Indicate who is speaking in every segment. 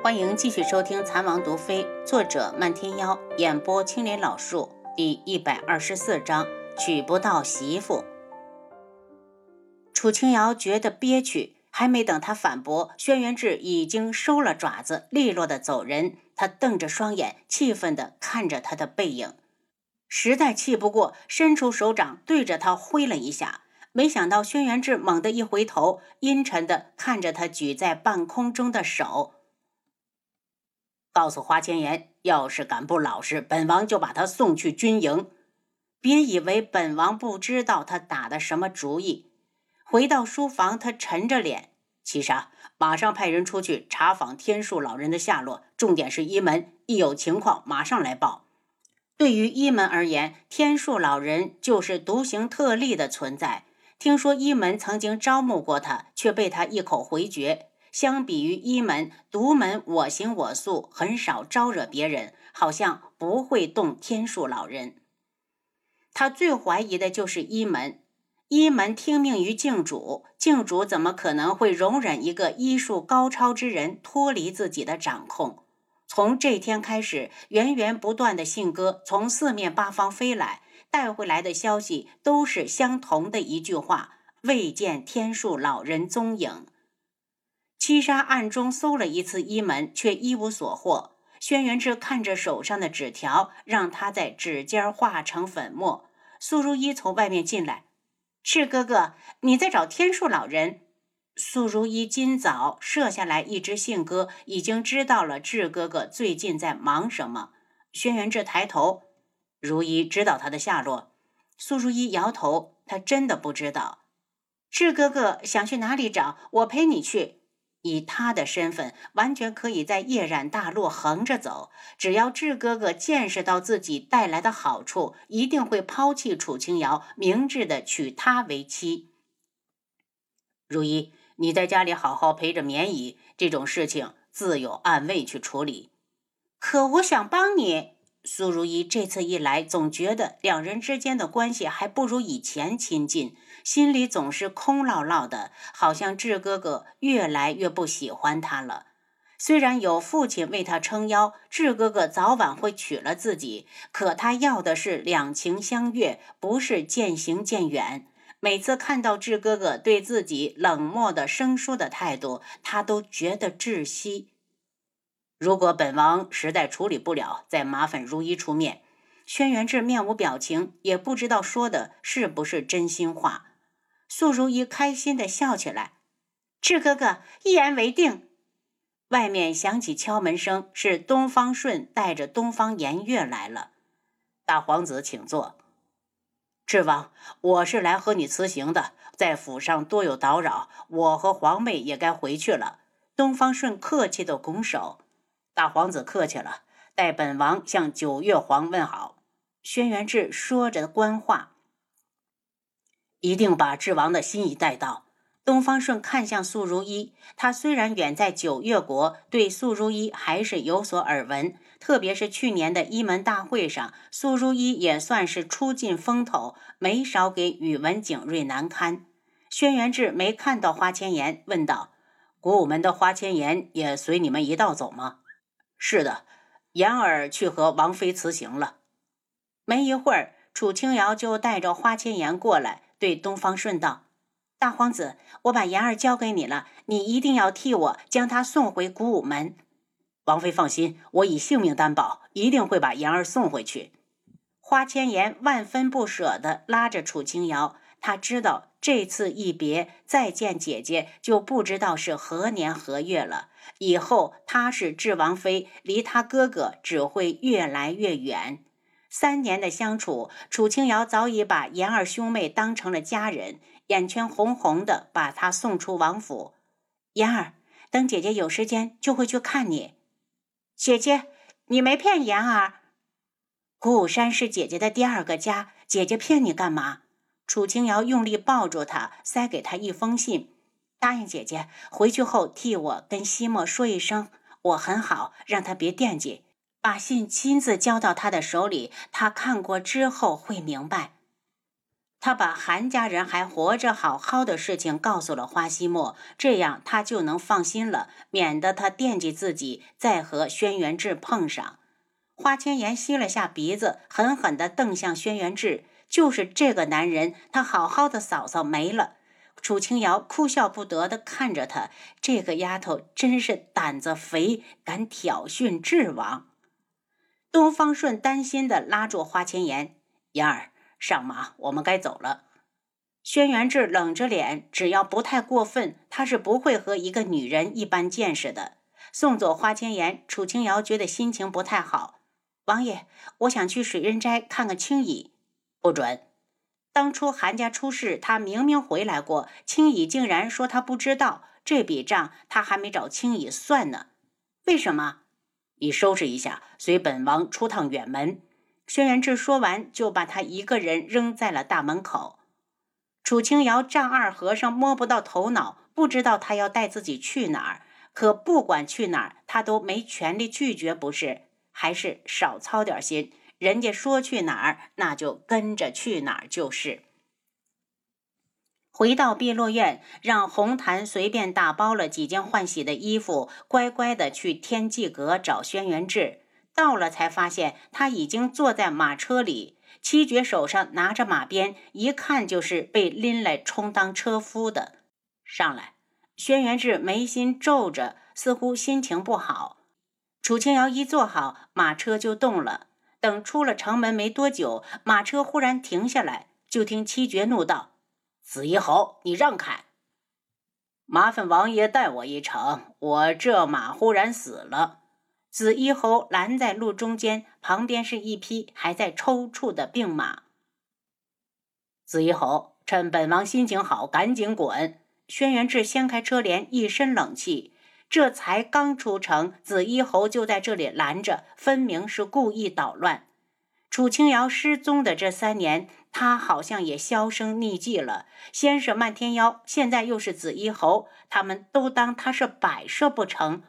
Speaker 1: 欢迎继续收听《残王毒妃》，作者漫天妖，演播青莲老树，第一百二十四章娶不到媳妇。楚清瑶觉得憋屈，还没等他反驳，轩辕志已经收了爪子，利落的走人。他瞪着双眼，气愤地看着他的背影，实在气不过，伸出手掌对着他挥了一下。没想到轩辕志猛地一回头，阴沉地看着他举在半空中的手。告诉花千颜，要是敢不老实，本王就把他送去军营。别以为本王不知道他打的什么主意。回到书房，他沉着脸：“七杀，马上派人出去查访天树老人的下落，重点是一门，一有情况马上来报。”对于一门而言，天树老人就是独行特例的存在。听说一门曾经招募过他，却被他一口回绝。相比于一门独门我行我素，很少招惹别人，好像不会动天数老人。他最怀疑的就是一门。一门听命于镜主，镜主怎么可能会容忍一个医术高超之人脱离自己的掌控？从这天开始，源源不断的信鸽从四面八方飞来，带回来的消息都是相同的一句话：未见天树老人踪影。七杀暗中搜了一次衣门，却一无所获。轩辕志看着手上的纸条，让他在指尖化成粉末。苏如意从外面进来：“赤哥哥，你在找天树老人？”苏如意今早射下来一只信鸽，已经知道了志哥哥最近在忙什么。轩辕志抬头：“如意知道他的下落？”苏如意摇头：“他真的不知道。”志哥哥想去哪里找？我陪你去。以他的身份，完全可以在夜染大陆横着走。只要智哥哥见识到自己带来的好处，一定会抛弃楚清瑶，明智的娶她为妻。如一，你在家里好好陪着绵姨，这种事情自有暗卫去处理。可我想帮你。苏如意这次一来，总觉得两人之间的关系还不如以前亲近，心里总是空落落的，好像智哥哥越来越不喜欢他了。虽然有父亲为他撑腰，智哥哥早晚会娶了自己，可他要的是两情相悦，不是渐行渐远。每次看到智哥哥对自己冷漠的、生疏的态度，他都觉得窒息。如果本王实在处理不了，再麻烦如一出面。轩辕志面无表情，也不知道说的是不是真心话。素如一开心的笑起来：“志哥哥，一言为定。”外面响起敲门声，是东方顺带着东方颜月来了。大皇子，请坐。智王，我是来和你辞行的，在府上多有叨扰，我和皇妹也该回去了。东方顺客气的拱手。大皇子客气了，代本王向九月皇问好。轩辕志说着官话，一定把智王的心意带到。东方顺看向素如一，他虽然远在九月国，对素如一还是有所耳闻。特别是去年的一门大会上，素如一也算是出尽风头，没少给宇文景睿难堪。轩辕志没看到花千颜，问道：“古武门的花千颜也随你们一道走吗？”是的，言儿去和王妃辞行了。没一会儿，楚清瑶就带着花千颜过来，对东方顺道：“大皇子，我把言儿交给你了，你一定要替我将她送回古武门。”王妃放心，我以性命担保，一定会把言儿送回去。花千颜万分不舍地拉着楚清瑶，他知道这次一别，再见姐姐就不知道是何年何月了。以后她是智王妃，离他哥哥只会越来越远。三年的相处，楚清瑶早已把言儿兄妹当成了家人，眼圈红红的，把她送出王府。言儿，等姐姐有时间就会去看你。姐姐，你没骗言儿。鼓山是姐姐的第二个家，姐姐骗你干嘛？楚清瑶用力抱住他，塞给他一封信。答应姐姐，回去后替我跟西莫说一声，我很好，让他别惦记。把信亲自交到他的手里，他看过之后会明白。他把韩家人还活着好好的事情告诉了花西莫，这样他就能放心了，免得他惦记自己再和轩辕志碰上。花千颜吸了下鼻子，狠狠地瞪向轩辕志：“就是这个男人，他好好的嫂嫂没了。”楚清瑶哭笑不得地看着他，这个丫头真是胆子肥，敢挑衅智王。东方顺担心地拉住花千颜：“妍儿。”上马，我们该走了。轩辕志冷着脸，只要不太过分，他是不会和一个女人一般见识的。送走花千颜，楚清瑶觉得心情不太好。王爷，我想去水刃斋看看青羽。不准！当初韩家出事，他明明回来过，青羽竟然说他不知道。这笔账他还没找青羽算呢。为什么？你收拾一下，随本王出趟远门。轩辕志说完，就把他一个人扔在了大门口。楚清瑶丈二和尚摸不到头脑，不知道他要带自己去哪儿。可不管去哪儿，他都没权利拒绝，不是？还是少操点心，人家说去哪儿，那就跟着去哪儿就是。回到碧落院，让红檀随便打包了几件换洗的衣服，乖乖的去天际阁找轩辕志。到了才发现他已经坐在马车里，七绝手上拿着马鞭，一看就是被拎来充当车夫的。上来，轩辕志眉心皱着，似乎心情不好。楚清瑶一坐好，马车就动了。等出了城门没多久，马车忽然停下来，就听七绝怒道：“紫衣侯，你让开！麻烦王爷带我一程，我这马忽然死了。”紫衣侯拦在路中间，旁边是一匹还在抽搐的病马。紫衣侯，趁本王心情好，赶紧滚！轩辕志掀开车帘，一身冷气。这才刚出城，紫衣侯就在这里拦着，分明是故意捣乱。楚清瑶失踪的这三年，他好像也销声匿迹了。先是漫天妖，现在又是紫衣侯，他们都当他是摆设不成？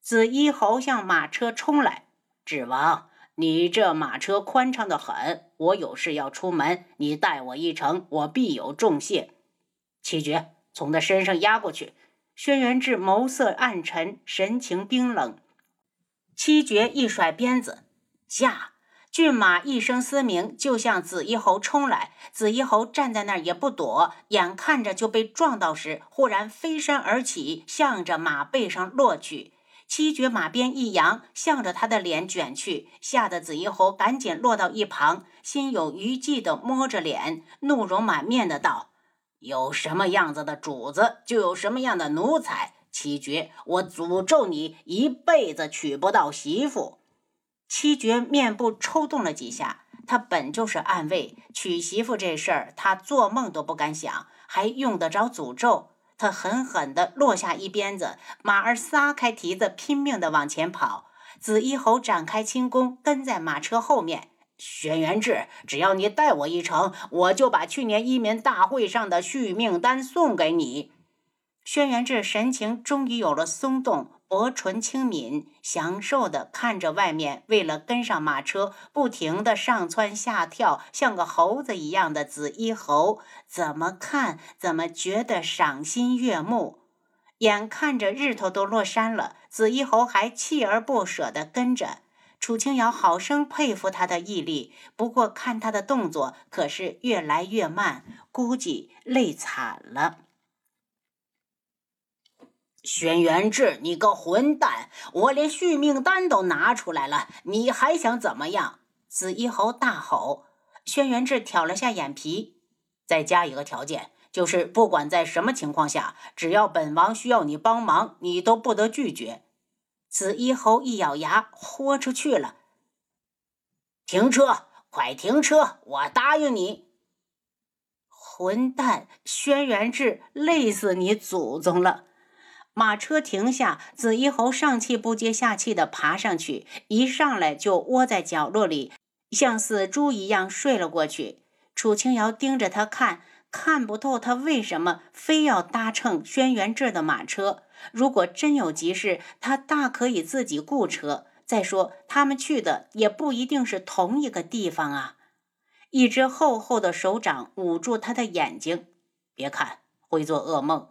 Speaker 1: 紫衣侯向马车冲来，指王，你这马车宽敞的很，我有事要出门，你带我一程，我必有重谢。七绝，从他身上压过去。轩辕志眸色暗沉，神情冰冷。七绝一甩鞭子，驾！骏马一声嘶鸣，就向紫衣侯冲来。紫衣侯站在那儿也不躲，眼看着就被撞到时，忽然飞身而起，向着马背上落去。七绝马鞭一扬，向着他的脸卷去，吓得紫衣侯赶紧落到一旁，心有余悸地摸着脸，怒容满面的道：“有什么样子的主子，就有什么样的奴才。七绝，我诅咒你一辈子娶不到媳妇。”七绝面部抽动了几下，他本就是暗卫，娶媳妇这事儿他做梦都不敢想，还用得着诅咒？他狠狠地落下一鞭子，马儿撒开蹄子，拼命地往前跑。紫衣侯展开轻功，跟在马车后面。轩辕志，只要你带我一程，我就把去年移民大会上的续命丹送给你。轩辕志神情终于有了松动。薄唇轻抿，享受地看着外面为了跟上马车不停地上蹿下跳，像个猴子一样的紫衣侯，怎么看怎么觉得赏心悦目。眼看着日头都落山了，紫衣侯还锲而不舍地跟着。楚清瑶好生佩服他的毅力，不过看他的动作可是越来越慢，估计累惨了。轩辕志，你个混蛋！我连续命丹都拿出来了，你还想怎么样？紫衣侯大吼。轩辕志挑了下眼皮，再加一个条件，就是不管在什么情况下，只要本王需要你帮忙，你都不得拒绝。紫衣侯一咬牙，豁出去了。停车！快停车！我答应你。混蛋！轩辕志，累死你祖宗了！马车停下，紫衣侯上气不接下气地爬上去，一上来就窝在角落里，像死猪一样睡了过去。楚清瑶盯着他看，看不透他为什么非要搭乘轩辕志的马车。如果真有急事，他大可以自己雇车。再说，他们去的也不一定是同一个地方啊。一只厚厚的手掌捂住他的眼睛。别看，会做噩梦。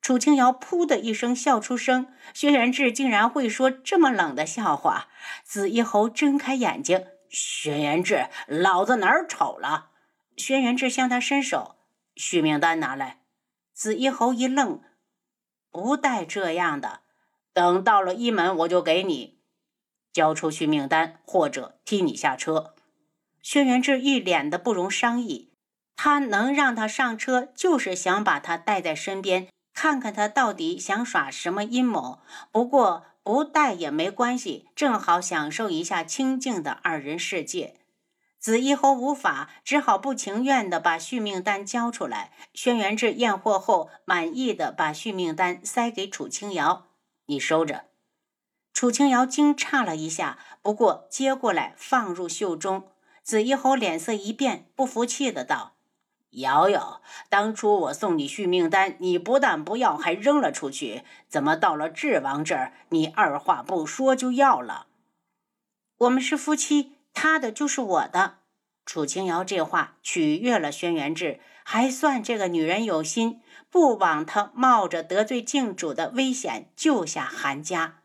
Speaker 1: 楚清瑶噗的一声笑出声，轩辕志竟然会说这么冷的笑话。紫衣侯睁开眼睛，轩辕志，老子哪儿丑了？轩辕志向他伸手，续命丹拿来。紫衣侯一愣，不带这样的，等到了一门我就给你交出续命丹，或者踢你下车。轩辕志一脸的不容商议，他能让他上车，就是想把他带在身边。看看他到底想耍什么阴谋？不过不带也没关系，正好享受一下清静的二人世界。紫衣侯无法，只好不情愿地把续命丹交出来。轩辕志验货后，满意的把续命丹塞给楚清瑶：“你收着。”楚清瑶惊诧了一下，不过接过来放入袖中。紫衣侯脸色一变，不服气的道。瑶瑶，当初我送你续命丹，你不但不要，还扔了出去。怎么到了智王这儿，你二话不说就要了？我们是夫妻，他的就是我的。楚清瑶这话取悦了轩辕志，还算这个女人有心，不枉他冒着得罪靖主的危险救下韩家。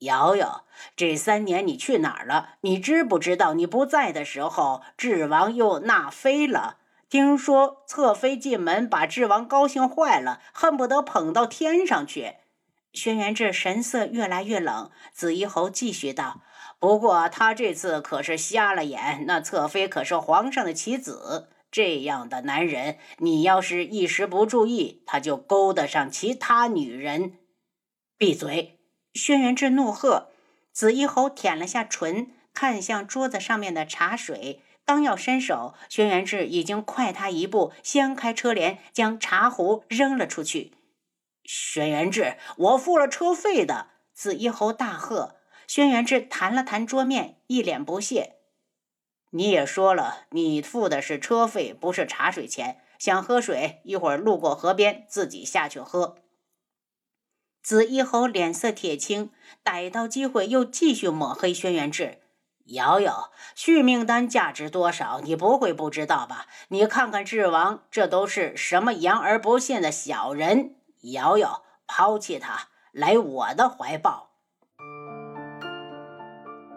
Speaker 1: 瑶瑶，这三年你去哪儿了？你知不知道，你不在的时候，智王又纳妃了？听说侧妃进门，把智王高兴坏了，恨不得捧到天上去。轩辕志神色越来越冷。紫衣侯继续道：“不过他这次可是瞎了眼，那侧妃可是皇上的棋子。这样的男人，你要是一时不注意，他就勾搭上其他女人。”闭嘴！轩辕志怒喝。紫衣侯舔了下唇，看向桌子上面的茶水。刚要伸手，轩辕志已经快他一步，掀开车帘，将茶壶扔了出去。轩辕志，我付了车费的！紫衣侯大喝。轩辕志弹了弹桌面，一脸不屑：“你也说了，你付的是车费，不是茶水钱。想喝水，一会儿路过河边，自己下去喝。”紫衣侯脸色铁青，逮到机会又继续抹黑轩辕志。瑶瑶，续命丹价值多少？你不会不知道吧？你看看智王，这都是什么言而不信的小人！瑶瑶，抛弃他，来我的怀抱。